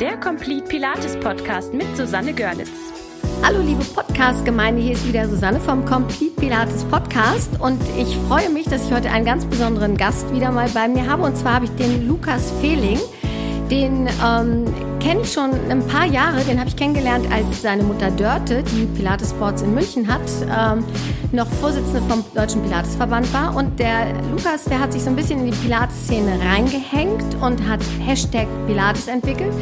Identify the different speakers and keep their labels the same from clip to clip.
Speaker 1: der Complete Pilates Podcast mit Susanne Görlitz.
Speaker 2: Hallo liebe Podcast-Gemeinde, hier ist wieder Susanne vom Complete Pilates Podcast und ich freue mich, dass ich heute einen ganz besonderen Gast wieder mal bei mir habe und zwar habe ich den Lukas Fehling. Den ähm, kenne ich schon ein paar Jahre. Den habe ich kennengelernt, als seine Mutter Dörte, die Pilates Sports in München hat, ähm, noch Vorsitzende vom Deutschen Pilatesverband war. Und der Lukas, der hat sich so ein bisschen in die Pilates-Szene reingehängt und hat Hashtag Pilates entwickelt.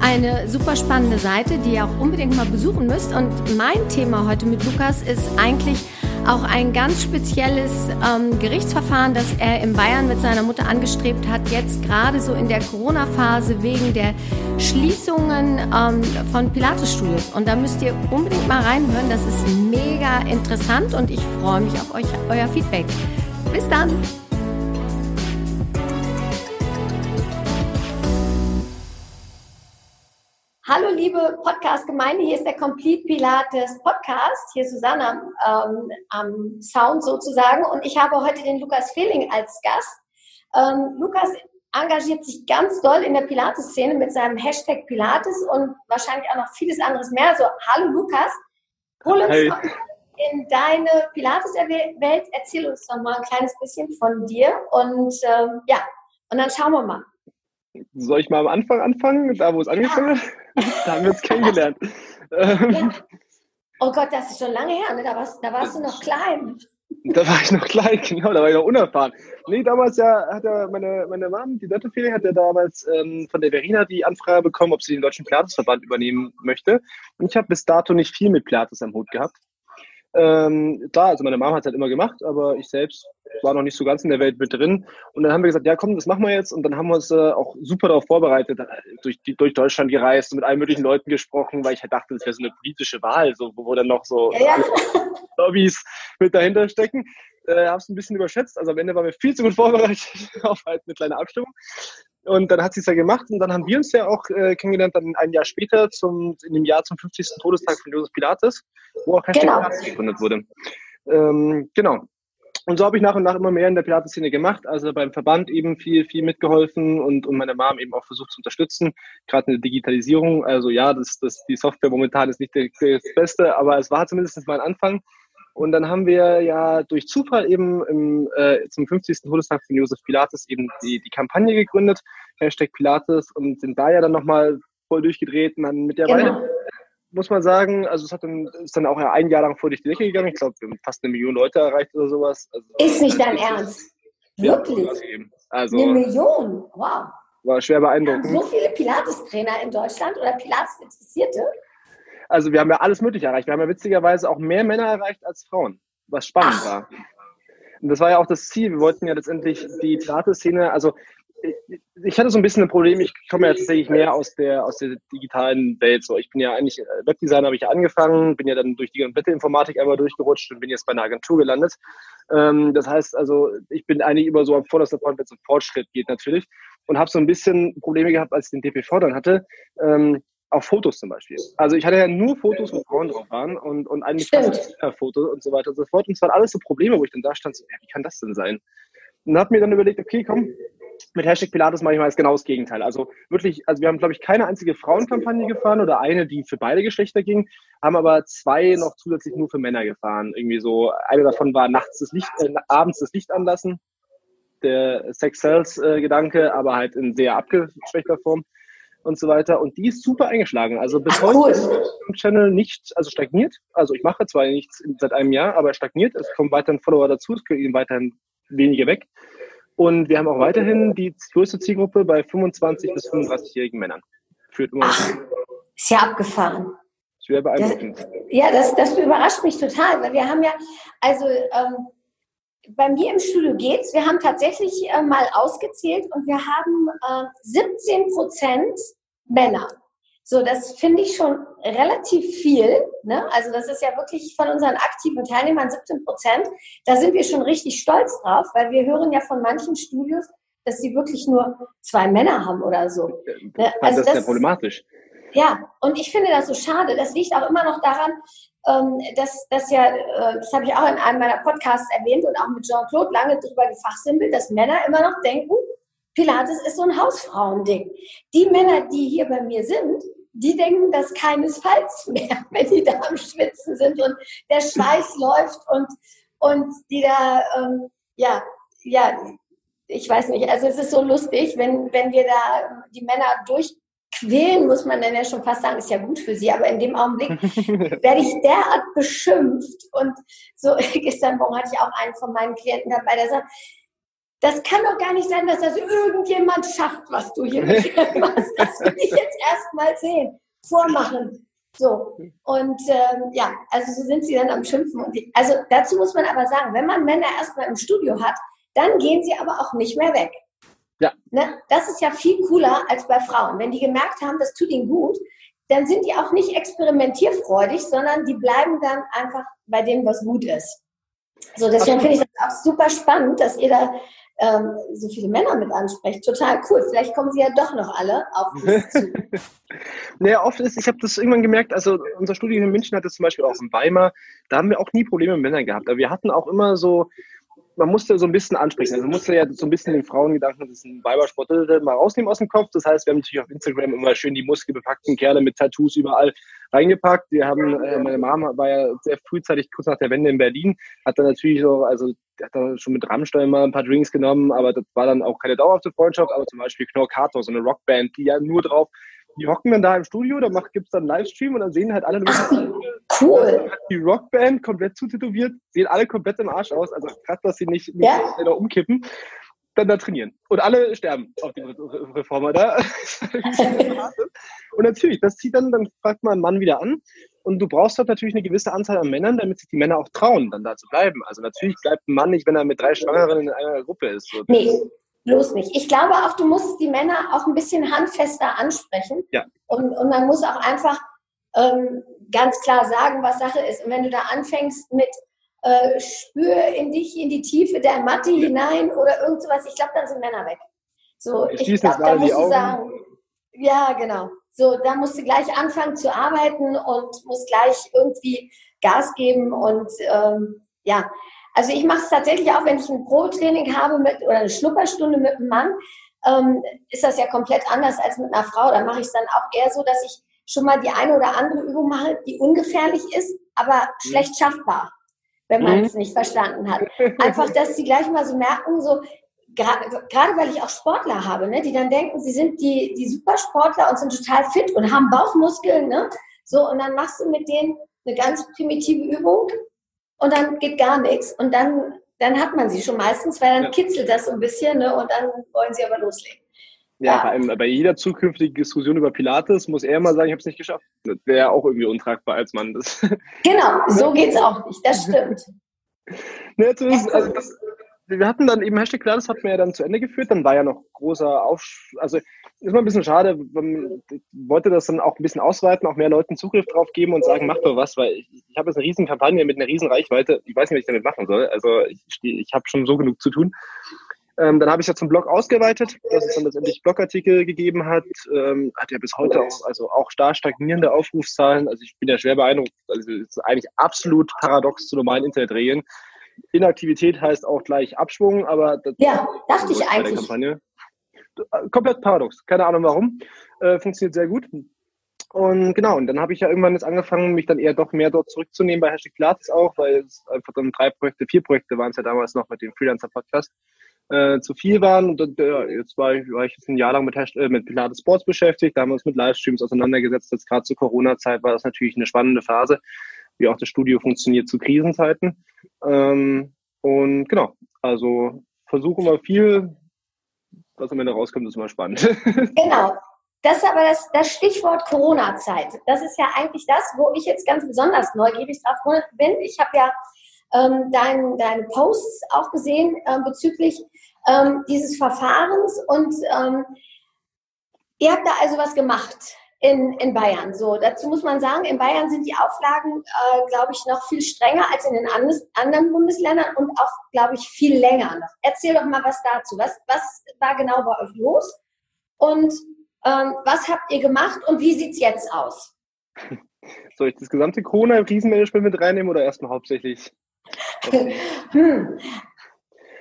Speaker 2: Eine super spannende Seite, die ihr auch unbedingt mal besuchen müsst. Und mein Thema heute mit Lukas ist eigentlich auch ein ganz spezielles ähm, Gerichtsverfahren, das er in Bayern mit seiner Mutter angestrebt hat, jetzt gerade so in der Corona-Phase wegen der Schließungen ähm, von Pilates-Studios. Und da müsst ihr unbedingt mal reinhören, das ist mega interessant und ich freue mich auf euch, euer Feedback. Bis dann! Hallo liebe Podcast-Gemeinde, hier ist der Complete Pilates Podcast. Hier ist Susanne ähm, am Sound sozusagen und ich habe heute den Lukas Fehling als Gast. Ähm, Lukas engagiert sich ganz doll in der Pilates-Szene mit seinem Hashtag Pilates und wahrscheinlich auch noch vieles anderes mehr. Also hallo Lukas, hol uns hey. in deine Pilates-Welt, erzähl uns noch mal ein kleines bisschen von dir und ähm, ja, und dann schauen wir mal.
Speaker 3: Soll ich mal am Anfang anfangen, da wo es angefangen hat? da haben wir uns kennengelernt.
Speaker 2: Ja. Oh Gott, das ist schon lange her, ne? da, warst, da warst du noch klein.
Speaker 3: Da war ich noch klein, genau, da war ich noch unerfahren. Nee, damals ja, hat ja meine, meine Mom, die Dörtefee, hat ja damals ähm, von der Verena die Anfrage bekommen, ob sie den Deutschen Pilatesverband übernehmen möchte. Und ich habe bis dato nicht viel mit Pilates am Hut gehabt. Ähm, klar, also meine Mama hat es halt immer gemacht, aber ich selbst war noch nicht so ganz in der Welt mit drin. Und dann haben wir gesagt, ja komm, das machen wir jetzt. Und dann haben wir uns äh, auch super darauf vorbereitet, äh, durch, durch Deutschland gereist und mit allen möglichen Leuten gesprochen, weil ich halt dachte, das wäre so eine politische Wahl, so, wo dann noch so ja, ja. Lobbys mit dahinter stecken. Äh, habe es ein bisschen überschätzt. Also am Ende waren wir viel zu gut vorbereitet auf halt eine kleine Abstimmung. Und dann hat sie es ja gemacht und dann haben wir uns ja auch äh, kennengelernt, dann ein Jahr später, zum, in dem Jahr zum 50. Todestag von Josef Pilates, wo auch Hashtag genau. Pilates gegründet wurde. Ähm, genau. Und so habe ich nach und nach immer mehr in der Pilates-Szene gemacht, also beim Verband eben viel, viel mitgeholfen und, und meine Mom eben auch versucht zu unterstützen, gerade in der Digitalisierung. Also ja, das, das, die Software momentan ist nicht das Beste, aber es war zumindest mein Anfang. Und dann haben wir ja durch Zufall eben im, äh, zum 50. Todestag von Josef Pilates eben die, die Kampagne gegründet, Hashtag Pilates, und sind da ja dann nochmal voll durchgedreht. Und dann mittlerweile genau. muss man sagen, also es hat dann, ist dann auch ein Jahr lang vor durch die Decke gegangen. Ich glaube, wir haben fast eine Million Leute erreicht oder sowas. Also,
Speaker 2: ist nicht dein Ernst? Wirklich? Also, eine Million? Wow.
Speaker 3: War schwer beeindruckend.
Speaker 2: So viele Pilates-Trainer in Deutschland oder Pilates-Interessierte?
Speaker 3: Also wir haben ja alles Mögliche erreicht. Wir haben ja witzigerweise auch mehr Männer erreicht als Frauen, was spannend Ach. war. Und das war ja auch das Ziel. Wir wollten ja letztendlich die Pilates-Szene, also ich hatte so ein bisschen ein Problem, ich komme ja tatsächlich mehr aus der, aus der digitalen Welt. So, ich bin ja eigentlich äh, Webdesigner, habe ich ja angefangen, bin ja dann durch die komplette Informatik einmal durchgerutscht und bin jetzt bei einer Agentur gelandet. Ähm, das heißt also, ich bin eigentlich immer so am vordersten Point, wenn es um Fortschritt geht natürlich und habe so ein bisschen Probleme gehabt, als ich den DPV dann hatte. Ähm, auf Fotos zum Beispiel. Also ich hatte ja nur Fotos, wo Frauen drauf waren und, und eigentlich Fotos und so weiter und so fort. Und es waren alles so Probleme, wo ich dann da stand, so, ja, wie kann das denn sein? Und habe mir dann überlegt, okay, komm, mit Hashtag Pilates mache ich mal genau das Gegenteil. Also wirklich, also wir haben, glaube ich, keine einzige Frauenkampagne gefahren oder eine, die für beide Geschlechter ging, haben aber zwei noch zusätzlich nur für Männer gefahren. Irgendwie so, eine davon war nachts das Licht, äh, abends das Licht anlassen, der Sex Cells äh, Gedanke, aber halt in sehr abgeschwächter Form und so weiter. Und die ist super eingeschlagen. Also bis heute cool. ist der Channel nicht, also stagniert. Also ich mache zwar nichts seit einem Jahr, aber er stagniert. Es kommen weiterhin Follower dazu, es gehen weiterhin wenige weg. Und wir haben auch weiterhin die größte Zielgruppe bei 25 bis 35-jährigen Männern.
Speaker 2: Führt immer Ach, ist ja abgefahren.
Speaker 3: Schwer beeindruckend.
Speaker 2: Das, ja, das, das überrascht mich total, weil wir haben ja, also ähm, bei mir im Studio geht's. Wir haben tatsächlich äh, mal ausgezählt und wir haben äh, 17 Prozent Männer. So, das finde ich schon relativ viel. Ne? Also das ist ja wirklich von unseren aktiven Teilnehmern 17 Prozent. Da sind wir schon richtig stolz drauf, weil wir hören ja von manchen Studios, dass sie wirklich nur zwei Männer haben oder so.
Speaker 3: Ne? Also das ist ja problematisch.
Speaker 2: Ja, und ich finde das so schade. Das liegt auch immer noch daran, ähm, dass das ja, äh, das habe ich auch in einem meiner Podcasts erwähnt und auch mit Jean-Claude lange darüber gefachsimpelt, dass Männer immer noch denken, Pilates ist so ein Hausfrauending. Die Männer, die hier bei mir sind, die denken das keinesfalls mehr, wenn die da am Schwitzen sind und der Schweiß läuft und, und die da, ähm, ja, ja, ich weiß nicht, also es ist so lustig, wenn, wenn wir da die Männer durchquälen, muss man dann ja schon fast sagen, ist ja gut für sie, aber in dem Augenblick werde ich derart beschimpft und so, gestern Morgen hatte ich auch einen von meinen Klienten dabei, der sagt, das kann doch gar nicht sein, dass das irgendjemand schafft, was du hier machst. Das will ich jetzt erst mal sehen, vormachen. So, und ähm, ja, also so sind sie dann am Schimpfen. Und also dazu muss man aber sagen, wenn man Männer erstmal im Studio hat, dann gehen sie aber auch nicht mehr weg. Ja. Ne? Das ist ja viel cooler als bei Frauen. Wenn die gemerkt haben, das tut ihnen gut, dann sind die auch nicht experimentierfreudig, sondern die bleiben dann einfach bei dem, was gut ist. So, deswegen finde ich das auch super spannend, dass ihr da ähm, so viele Männer mit ansprecht. Total cool. Vielleicht kommen sie ja doch noch alle auf uns zu.
Speaker 3: naja, oft ist, ich habe das irgendwann gemerkt, also unser Studium in München hat es zum Beispiel auch in Weimar, da haben wir auch nie Probleme mit Männern gehabt. Aber wir hatten auch immer so, man musste so ein bisschen ansprechen. Also man musste ja so ein bisschen den Frauengedanken, das ist ein Weibersport, mal rausnehmen aus dem Kopf. Das heißt, wir haben natürlich auf Instagram immer schön die muskelbepackten Kerle mit Tattoos überall reingepackt. Wir haben, äh, meine Mama war ja sehr frühzeitig, kurz nach der Wende in Berlin, hat dann natürlich so, also hat da schon mit Rammstein mal ein paar Drinks genommen, aber das war dann auch keine dauerhafte Freundschaft, aber zum Beispiel Knorkator, so eine Rockband, die ja nur drauf die hocken dann da im Studio, da gibt es dann einen Livestream und dann sehen halt alle Ach,
Speaker 2: cool.
Speaker 3: die Rockband komplett zutätowiert, sehen alle komplett im Arsch aus, also krass, dass sie nicht, nicht ja. umkippen, dann da trainieren. Und alle sterben auf die Reformer da. und natürlich, das zieht dann, dann fragt man einen Mann wieder an und du brauchst dort natürlich eine gewisse Anzahl an Männern, damit sich die Männer auch trauen, dann da zu bleiben. Also natürlich bleibt ein Mann nicht, wenn er mit drei Schwangeren in einer Gruppe ist. So,
Speaker 2: nee, bloß nicht. Ich glaube auch, du musst die Männer auch ein bisschen handfester ansprechen. Ja. Und, und man muss auch einfach ähm, ganz klar sagen, was Sache ist. Und wenn du da anfängst mit äh, spür in dich, in die Tiefe der Matte ja. hinein oder irgend sowas, ich glaube, dann sind Männer weg. So, ich, ich glaube, da musst du sagen, ja, genau. So, da musst du gleich anfangen zu arbeiten und musst gleich irgendwie Gas geben und ähm, ja, also ich mache es tatsächlich auch, wenn ich ein Pro-Training habe mit, oder eine Schnupperstunde mit einem Mann, ähm, ist das ja komplett anders als mit einer Frau. Da mache ich es dann auch eher so, dass ich schon mal die eine oder andere Übung mache, die ungefährlich ist, aber mhm. schlecht schaffbar, wenn man mhm. es nicht verstanden hat. Einfach, dass sie gleich mal so merken, so gerade weil ich auch Sportler habe, ne, die dann denken, sie sind die, die Supersportler und sind total fit und haben Bauchmuskeln, ne? So, und dann machst du mit denen eine ganz primitive Übung und dann geht gar nichts. Und dann, dann hat man sie schon meistens, weil dann ja. kitzelt das so ein bisschen ne? und dann wollen sie aber loslegen.
Speaker 3: Ja, ja. Bei, bei, jeder zukünftigen Diskussion über Pilates muss er mal sagen, ich habe es nicht geschafft. Das wäre auch irgendwie untragbar als Mann. Das
Speaker 2: genau, so geht es auch nicht. Das stimmt.
Speaker 3: Ne, also das, wir hatten dann eben Hashtag Pilates hatten wir ja dann zu Ende geführt. Dann war ja noch großer Aufsch... Also ist mal ein bisschen schade. Man wollte das dann auch ein bisschen ausweiten, auch mehr Leuten Zugriff drauf geben und sagen, macht doch was, weil ich, ich habe jetzt eine riesen Kampagne mit einer riesen Reichweite. Ich weiß nicht, was ich damit machen soll. Also ich, ich habe schon so genug zu tun. Ähm, dann habe ich ja zum Blog ausgeweitet, dass es dann letztendlich Blogartikel gegeben hat. Ähm, hat ja bis heute auch, also auch stark stagnierende Aufrufszahlen. Also ich bin ja schwer beeindruckt. Also es ist eigentlich absolut paradox zu normalen Internetregeln. Inaktivität heißt auch gleich Abschwung, aber
Speaker 2: das ja, dachte ich eigentlich.
Speaker 3: Kampagne komplett paradox. Keine Ahnung warum. Äh, funktioniert sehr gut. Und genau, und dann habe ich ja irgendwann jetzt angefangen, mich dann eher doch mehr dort zurückzunehmen bei Hashtag Pilates auch, weil es einfach dann drei Projekte, vier Projekte waren es ja damals noch mit dem Freelancer-Podcast, äh, zu viel waren. Und dann, äh, jetzt war ich, war ich jetzt ein Jahr lang mit, Hashtag, äh, mit Pilates Sports beschäftigt, da haben wir uns mit Livestreams auseinandergesetzt. Jetzt gerade zur Corona-Zeit war das natürlich eine spannende Phase, wie auch das Studio funktioniert zu Krisenzeiten. Ähm, und genau, also versuchen wir viel was am Ende rauskommt, ist immer spannend.
Speaker 2: Genau. Das ist aber das, das Stichwort Corona-Zeit. Das ist ja eigentlich das, wo ich jetzt ganz besonders neugierig drauf bin. Ich habe ja ähm, dein, deine Posts auch gesehen äh, bezüglich ähm, dieses Verfahrens und ähm, ihr habt da also was gemacht in, in Bayern. So, dazu muss man sagen, in Bayern sind die Auflagen, äh, glaube ich, noch viel strenger als in den anderen Bundesländern und auch, glaube ich, viel länger noch. Erzähl doch mal was dazu. Was, was war genau bei euch los? Und ähm, was habt ihr gemacht und wie sieht es jetzt aus?
Speaker 3: Soll ich das gesamte Corona-Krisenmanagement mit reinnehmen oder erstmal hauptsächlich?
Speaker 2: hm.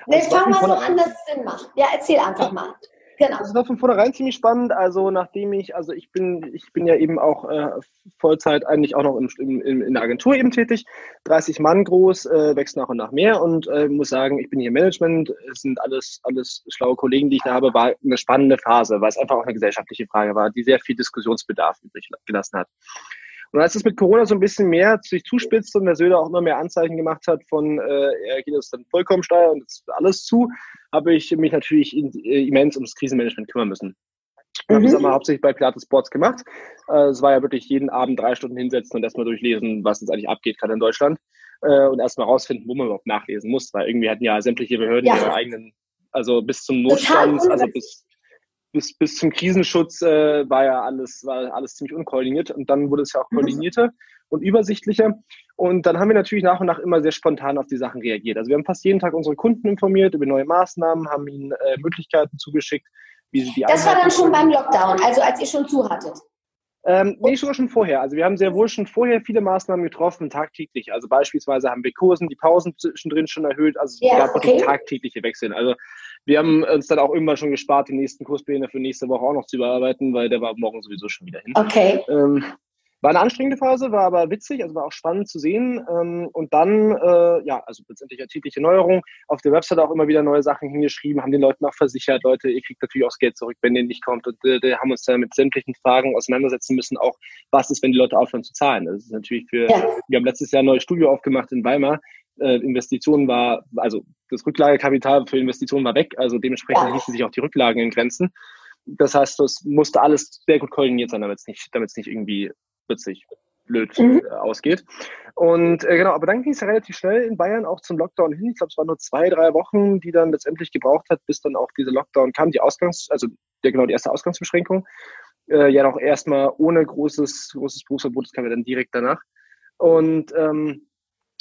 Speaker 2: Nee, also fang mal so an, dass es Sinn macht. Ja, erzähl einfach mal.
Speaker 3: Genau. Das war von vornherein ziemlich spannend. Also nachdem ich, also ich bin, ich bin ja eben auch äh, Vollzeit eigentlich auch noch im, im, in der Agentur eben tätig, 30 Mann groß, äh, wächst nach und nach mehr und äh, muss sagen, ich bin hier im Management, es sind alles, alles schlaue Kollegen, die ich da habe, war eine spannende Phase, weil es einfach auch eine gesellschaftliche Frage war, die sehr viel Diskussionsbedarf übrig gelassen hat. Und als es mit Corona so ein bisschen mehr sich zuspitzt und der Söder auch immer mehr Anzeichen gemacht hat von, äh, er geht jetzt dann vollkommen steil und jetzt alles zu, habe ich mich natürlich äh, immens ums Krisenmanagement kümmern müssen. Ich mhm. habe das einmal hauptsächlich bei Pilates Sports gemacht. Äh, es war ja wirklich jeden Abend drei Stunden hinsetzen und erstmal durchlesen, was jetzt eigentlich abgeht, gerade in Deutschland. Äh, und erstmal rausfinden, wo man überhaupt nachlesen muss, weil irgendwie hatten ja sämtliche Behörden ja. ihre eigenen, also bis zum Notstand, also bis bis, bis zum Krisenschutz äh, war ja alles, war alles ziemlich unkoordiniert und dann wurde es ja auch mhm. koordinierter und übersichtlicher. Und dann haben wir natürlich nach und nach immer sehr spontan auf die Sachen reagiert. Also wir haben fast jeden Tag unsere Kunden informiert über neue Maßnahmen, haben ihnen äh, Möglichkeiten zugeschickt, wie sie die
Speaker 2: Das war dann schon beim Lockdown, also als ihr schon zu hattet.
Speaker 3: Ähm, nee, sogar schon vorher. Also wir haben sehr wohl schon vorher viele Maßnahmen getroffen, tagtäglich. Also beispielsweise haben wir Kursen, die Pausen zwischendrin schon erhöht. Also es ja, gab okay. wirklich tagtägliche Wechsel. Also wir haben uns dann auch irgendwann schon gespart, die nächsten Kurspläne für nächste Woche auch noch zu überarbeiten, weil der war morgen sowieso schon wieder hin.
Speaker 2: Okay.
Speaker 3: Ähm, war eine anstrengende Phase, war aber witzig, also war auch spannend zu sehen. Ähm, und dann, äh, ja, also letztendlich eine tägliche Neuerung. Auf der Website auch immer wieder neue Sachen hingeschrieben, haben den Leuten auch versichert, Leute, ihr kriegt natürlich auch das Geld zurück, wenn ihr nicht kommt. Und äh, haben uns dann mit sämtlichen Fragen auseinandersetzen müssen, auch was ist, wenn die Leute aufhören zu zahlen. Das ist natürlich für, ja. wir haben letztes Jahr ein neues Studio aufgemacht in Weimar. Äh, Investitionen war, also das Rücklagekapital für Investitionen war weg, also dementsprechend ließen sich auch die Rücklagen in Grenzen. Das heißt, das musste alles sehr gut koordiniert sein, damit es nicht, damit es nicht irgendwie witzig blöd mhm. äh, ausgeht. Und äh, genau, aber dann ging es ja relativ schnell in Bayern auch zum Lockdown hin. Ich glaube, es waren nur zwei, drei Wochen, die dann letztendlich gebraucht hat, bis dann auch dieser Lockdown kam, die Ausgangs-, also der genau die erste Ausgangsbeschränkung. Äh, ja, noch erstmal ohne großes, großes Berufsverbot, das kam ja dann direkt danach. Und ähm,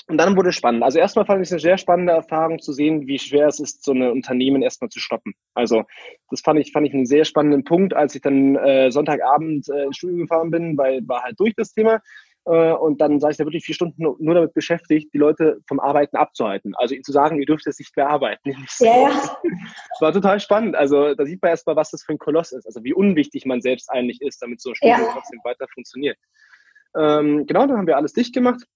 Speaker 3: und dann wurde es spannend. Also erstmal fand ich es eine sehr spannende Erfahrung zu sehen, wie schwer es ist, so ein Unternehmen erstmal zu stoppen. Also das fand ich, fand ich einen sehr spannenden Punkt, als ich dann äh, Sonntagabend äh, ins Studio gefahren bin, weil war halt durch das Thema. Äh, und dann saß ich da wirklich vier Stunden nur damit beschäftigt, die Leute vom Arbeiten abzuhalten. Also ihnen zu sagen, ihr dürft jetzt nicht mehr arbeiten. Ja, ja. war total spannend. Also da sieht man erstmal, was das für ein Koloss ist. Also wie unwichtig man selbst eigentlich ist, damit so ein Studio ja. trotzdem weiter funktioniert. Ähm, genau, dann haben wir alles dicht gemacht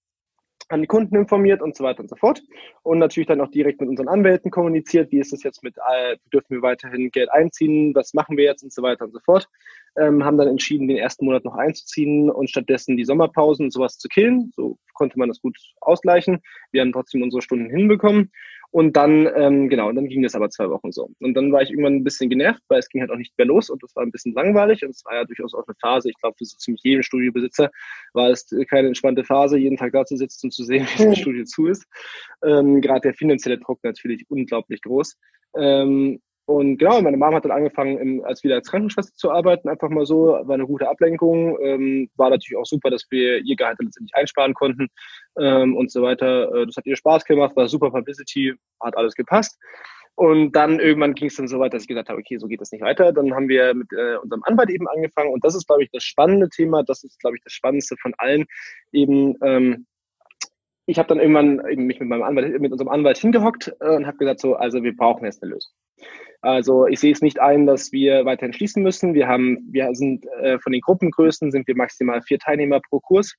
Speaker 3: an die Kunden informiert und so weiter und so fort. Und natürlich dann auch direkt mit unseren Anwälten kommuniziert, wie ist das jetzt mit, äh, dürfen wir weiterhin Geld einziehen, was machen wir jetzt und so weiter und so fort. Ähm, haben dann entschieden, den ersten Monat noch einzuziehen und stattdessen die Sommerpausen und sowas zu killen. So konnte man das gut ausgleichen. Wir haben trotzdem unsere Stunden hinbekommen. Und dann, ähm, genau, und dann ging das aber zwei Wochen so. Und dann war ich irgendwann ein bisschen genervt, weil es ging halt auch nicht mehr los und das war ein bisschen langweilig und es war ja durchaus auch eine Phase, ich glaube, für so ziemlich jeden Studiobesitzer war es keine entspannte Phase, jeden Tag da zu sitzen und zu sehen, wie das Studio zu ist. Ähm, Gerade der finanzielle Druck natürlich unglaublich groß. Ähm, und genau, meine Mama hat dann angefangen, im, als wieder als Krankenschwester zu arbeiten, einfach mal so, war eine gute Ablenkung. Ähm, war natürlich auch super, dass wir ihr Gehalt letztendlich einsparen konnten ähm, und so weiter. Äh, das hat ihr Spaß gemacht, war super Publicity, hat alles gepasst. Und dann irgendwann ging es dann so weit, dass ich gesagt habe, okay, so geht das nicht weiter. Dann haben wir mit äh, unserem Anwalt eben angefangen und das ist, glaube ich, das spannende Thema. Das ist, glaube ich, das Spannendste von allen. Eben, ähm, ich habe dann irgendwann eben mich mit meinem Anwalt, mit unserem Anwalt hingehockt äh, und habe gesagt, so, also wir brauchen jetzt eine Lösung. Also ich sehe es nicht ein, dass wir weiterhin schließen müssen. Wir haben, wir sind äh, von den Gruppengrößen sind wir maximal vier Teilnehmer pro Kurs.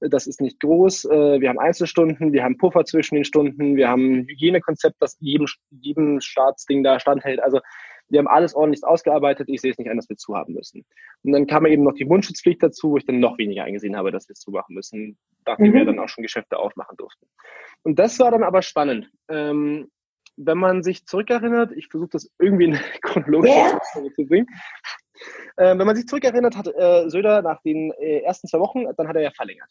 Speaker 3: Das ist nicht groß. Äh, wir haben Einzelstunden, wir haben Puffer zwischen den Stunden, wir haben ein Hygienekonzept, das jedem, jedem Staatsding da standhält. Also wir haben alles ordentlich ausgearbeitet. Ich sehe es nicht ein, dass wir zu haben müssen. Und dann kam eben noch die Mundschutzpflicht dazu, wo ich dann noch weniger eingesehen habe, dass wir es zumachen müssen, nachdem mhm. wir dann auch schon Geschäfte aufmachen durften. Und das war dann aber spannend. Ähm, wenn man sich zurückerinnert, ich versuche das irgendwie in chronologische yeah. zu bringen. Äh, wenn man sich zurückerinnert, hat äh, Söder nach den äh, ersten zwei Wochen, dann hat er ja verlängert.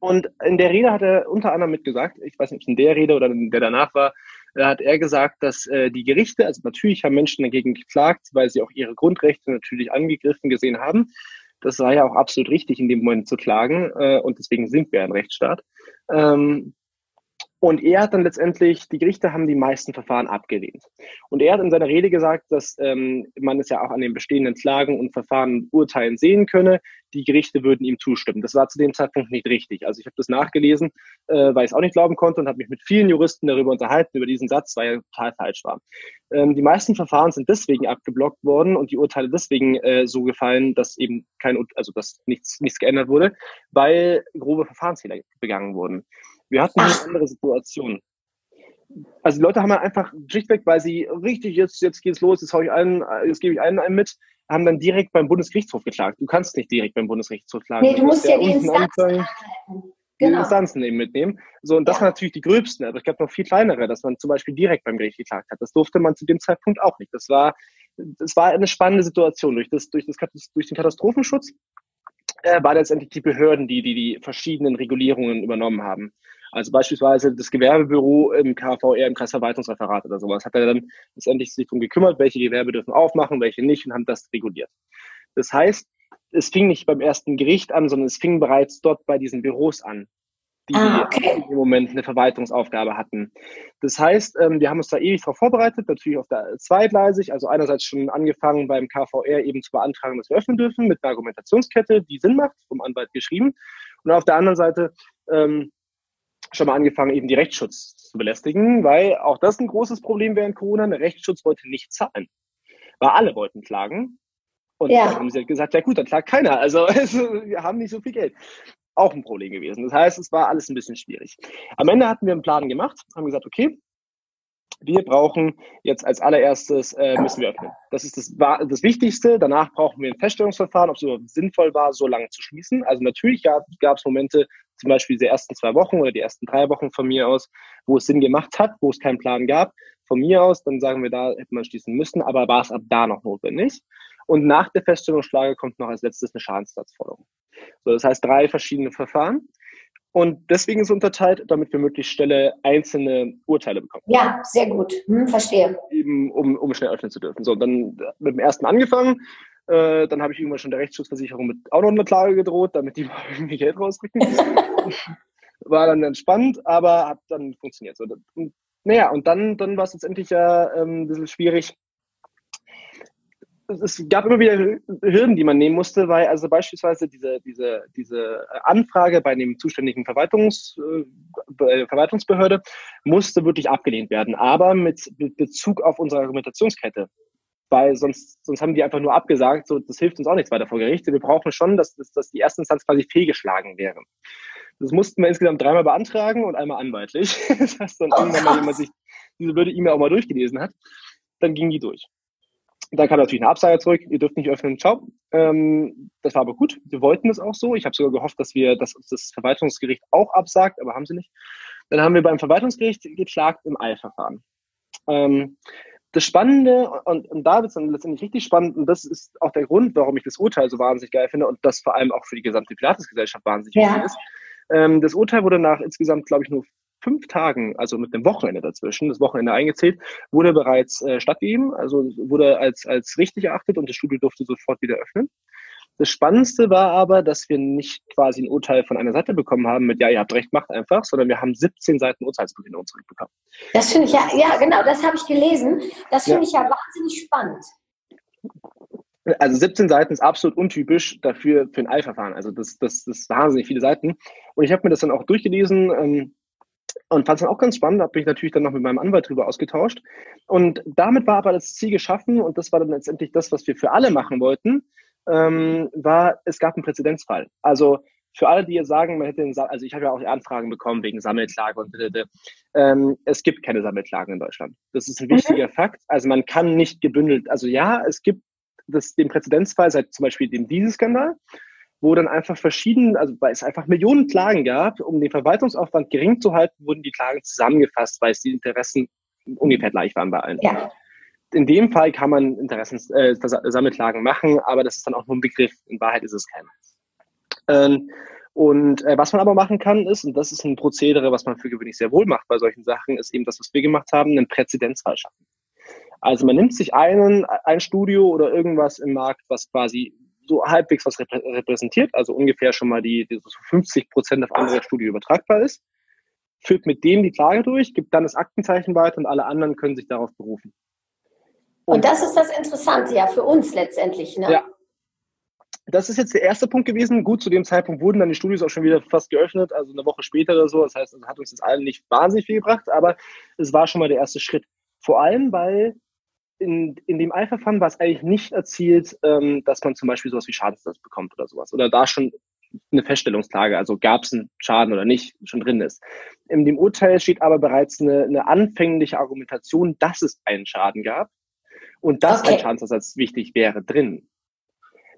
Speaker 3: Und in der Rede hat er unter anderem mitgesagt, ich weiß nicht, ob es in der Rede oder in der danach war, da hat er gesagt, dass äh, die Gerichte, also natürlich haben Menschen dagegen geklagt, weil sie auch ihre Grundrechte natürlich angegriffen gesehen haben. Das war ja auch absolut richtig, in dem Moment zu klagen. Äh, und deswegen sind wir ein Rechtsstaat. Ähm, Und er hat dann letztendlich, die Gerichte haben die meisten Verfahren abgelehnt. Und er hat in seiner Rede gesagt, dass ähm, man es ja auch an den bestehenden Klagen und Verfahren Urteilen sehen könne. Die Gerichte würden ihm zustimmen. Das war zu dem Zeitpunkt nicht richtig. Also ich habe das nachgelesen, äh, weil ich es auch nicht glauben konnte und habe mich mit vielen Juristen darüber unterhalten, über diesen Satz, weil er total falsch war. Ähm, die meisten Verfahren sind deswegen abgeblockt worden und die Urteile deswegen äh, so gefallen, dass eben kein, also dass nichts, nichts geändert wurde, weil grobe Verfahrensfehler begangen wurden. Wir hatten eine andere Situation. Also die Leute haben halt einfach schlichtweg, weil sie richtig, jetzt, jetzt geht's los, jetzt hau ich einen, jetzt gebe ich einen, einen mit, haben dann direkt beim Bundesgerichtshof geklagt. Du kannst nicht direkt beim Bundesgerichtshof klagen.
Speaker 2: Nee, du musst ja die Instanzen,
Speaker 3: die genau. Instanzen eben mitnehmen. So, und das ja. waren natürlich die gröbsten, aber es gab noch viel kleinere, dass man zum Beispiel direkt beim Gericht geklagt hat. Das durfte man zu dem Zeitpunkt auch nicht. Das war, das war eine spannende Situation. Durch, das, durch, das, durch den Katastrophenschutz äh, waren letztendlich die Behörden, die, die die verschiedenen Regulierungen übernommen haben. Also beispielsweise das Gewerbebüro im KVR, im Kreisverwaltungsreferat oder sowas, hat er dann letztendlich sich darum gekümmert, welche Gewerbe dürfen aufmachen, welche nicht und haben das reguliert. Das heißt, es fing nicht beim ersten Gericht an, sondern es fing bereits dort bei diesen Büros an, die ah, okay. im Moment eine Verwaltungsaufgabe hatten. Das heißt, ähm, wir haben uns da ewig darauf vorbereitet, natürlich auf der zweigleisig, also einerseits schon angefangen beim KVR eben zu beantragen, dass wir öffnen dürfen mit einer Argumentationskette, die Sinn macht, vom Anwalt geschrieben. Und auf der anderen Seite ähm, schon mal angefangen, eben die Rechtsschutz zu belästigen, weil auch das ein großes Problem während Corona. Der Rechtsschutz wollte nicht zahlen. Weil alle wollten klagen. Und ja. dann haben sie halt gesagt, ja gut, dann klagt keiner. Also wir haben nicht so viel Geld. Auch ein Problem gewesen. Das heißt, es war alles ein bisschen schwierig. Am Ende hatten wir einen Plan gemacht, haben gesagt, okay, wir brauchen jetzt als allererstes, äh, müssen wir öffnen. Das ist das, das Wichtigste. Danach brauchen wir ein Feststellungsverfahren, ob es überhaupt sinnvoll war, so lange zu schließen. Also natürlich gab es Momente, zum Beispiel die ersten zwei Wochen oder die ersten drei Wochen von mir aus, wo es Sinn gemacht hat, wo es keinen Plan gab. Von mir aus, dann sagen wir, da hätte man schließen müssen, aber war es ab da noch notwendig. Und nach der Feststellungsschlage kommt noch als letztes eine Schadenssatzforderung. So, das heißt drei verschiedene Verfahren. Und deswegen ist es unterteilt, damit wir möglichst schnelle einzelne Urteile bekommen.
Speaker 2: Ja, sehr gut. Hm, verstehe.
Speaker 3: Eben, um, um schnell öffnen zu dürfen. So, dann mit dem ersten angefangen. Äh, dann habe ich irgendwann schon der Rechtsschutzversicherung mit auch noch eine Klage gedroht, damit die mal irgendwie Geld rausrücken. War dann entspannt, aber hat dann funktioniert. So, und, naja, und dann, dann war es letztendlich ja ähm, ein bisschen schwierig, es gab immer wieder Hürden, die man nehmen musste, weil also beispielsweise diese, diese, diese Anfrage bei dem zuständigen Verwaltungs, äh, Verwaltungsbehörde musste wirklich abgelehnt werden, aber mit Bezug auf unsere Argumentationskette. Weil sonst, sonst haben die einfach nur abgesagt, so, das hilft uns auch nichts weiter vor Gericht. Wir brauchen schon, dass, dass, dass die erste Instanz quasi fehlgeschlagen wäre. Das mussten wir insgesamt dreimal beantragen und einmal anwaltlich. das heißt, dann irgendwann mal jemand sich diese blöde E-Mail auch mal durchgelesen hat, dann ging die durch. Dann kam natürlich eine Absage zurück, ihr dürft nicht öffnen, ciao. Ähm, das war aber gut, wir wollten es auch so. Ich habe sogar gehofft, dass wir, dass uns das Verwaltungsgericht auch absagt, aber haben sie nicht. Dann haben wir beim Verwaltungsgericht geklagt im Eilverfahren. Ähm, das Spannende, und, und da wird es dann letztendlich richtig spannend, und das ist auch der Grund, warum ich das Urteil so wahnsinnig geil finde und das vor allem auch für die gesamte Pilatesgesellschaft wahnsinnig ja. wichtig ist. Ähm, das Urteil wurde nach insgesamt, glaube ich, nur fünf Tagen, also mit dem Wochenende dazwischen, das Wochenende eingezählt, wurde bereits äh, stattgegeben, also wurde als, als richtig erachtet und das Studio durfte sofort wieder öffnen. Das Spannendste war aber, dass wir nicht quasi ein Urteil von einer Seite bekommen haben mit, ja, ihr habt recht, macht einfach, sondern wir haben 17 Seiten Urteilsbegründung zurückbekommen.
Speaker 2: Das finde ich ja, ja, genau, das habe ich gelesen. Das finde ja. ich ja wahnsinnig spannend.
Speaker 3: Also 17 Seiten ist absolut untypisch dafür für ein Eilverfahren. Also das, das, das wahnsinnig viele Seiten. Und ich habe mir das dann auch durchgelesen. Ähm, und fand es dann auch ganz spannend, habe mich natürlich dann noch mit meinem Anwalt drüber ausgetauscht. Und damit war aber das Ziel geschaffen und das war dann letztendlich das, was wir für alle machen wollten, ähm, war, es gab einen Präzedenzfall. Also für alle, die jetzt sagen, man hätte, den, also ich habe ja auch Anfragen bekommen wegen Sammelklage und ähm, es gibt keine Sammelklagen in Deutschland. Das ist ein mhm. wichtiger mhm. Fakt. Also man kann nicht gebündelt, also ja, es gibt das, den Präzedenzfall seit zum Beispiel dem Dieselskandal wo dann einfach verschieden, also weil es einfach Millionen Klagen gab, um den Verwaltungsaufwand gering zu halten, wurden die Klagen zusammengefasst, weil es die Interessen ungefähr gleich waren bei allen. Ja. In dem Fall kann man Interessen äh, Sammelklagen machen, aber das ist dann auch nur ein Begriff. In Wahrheit ist es kein. Ähm, und äh, was man aber machen kann, ist, und das ist ein Prozedere, was man für gewöhnlich sehr wohl macht bei solchen Sachen, ist eben das, was wir gemacht haben, einen Präzedenzfall schaffen. Also man nimmt sich einen, ein Studio oder irgendwas im Markt, was quasi so halbwegs was repräsentiert, also ungefähr schon mal die, die so 50 Prozent auf andere Studie übertragbar ist. führt mit dem die Klage durch, gibt dann das Aktenzeichen weiter und alle anderen können sich darauf berufen.
Speaker 2: Und, das ist das Interessante ja für uns letztendlich. Ne? Ja,
Speaker 3: das ist jetzt der erste Punkt gewesen. Gut, zu dem Zeitpunkt wurden dann die Studios auch schon wieder fast geöffnet, also eine Woche später oder so. Das heißt, das hat uns jetzt allen nicht wahnsinnig viel gebracht, aber es war schon mal der erste Schritt. Vor allem, weil in, in dem Eilverfahren war es eigentlich nicht erzielt, ähm, dass man zum Beispiel sowas wie Schadensersatz bekommt oder sowas. Oder da schon eine Feststellungsklage, also gab es einen Schaden oder nicht, schon drin ist. In dem Urteil steht aber bereits eine, eine anfängliche Argumentation, dass es einen Schaden gab und dass okay. ein Schadensersatz wichtig wäre drin.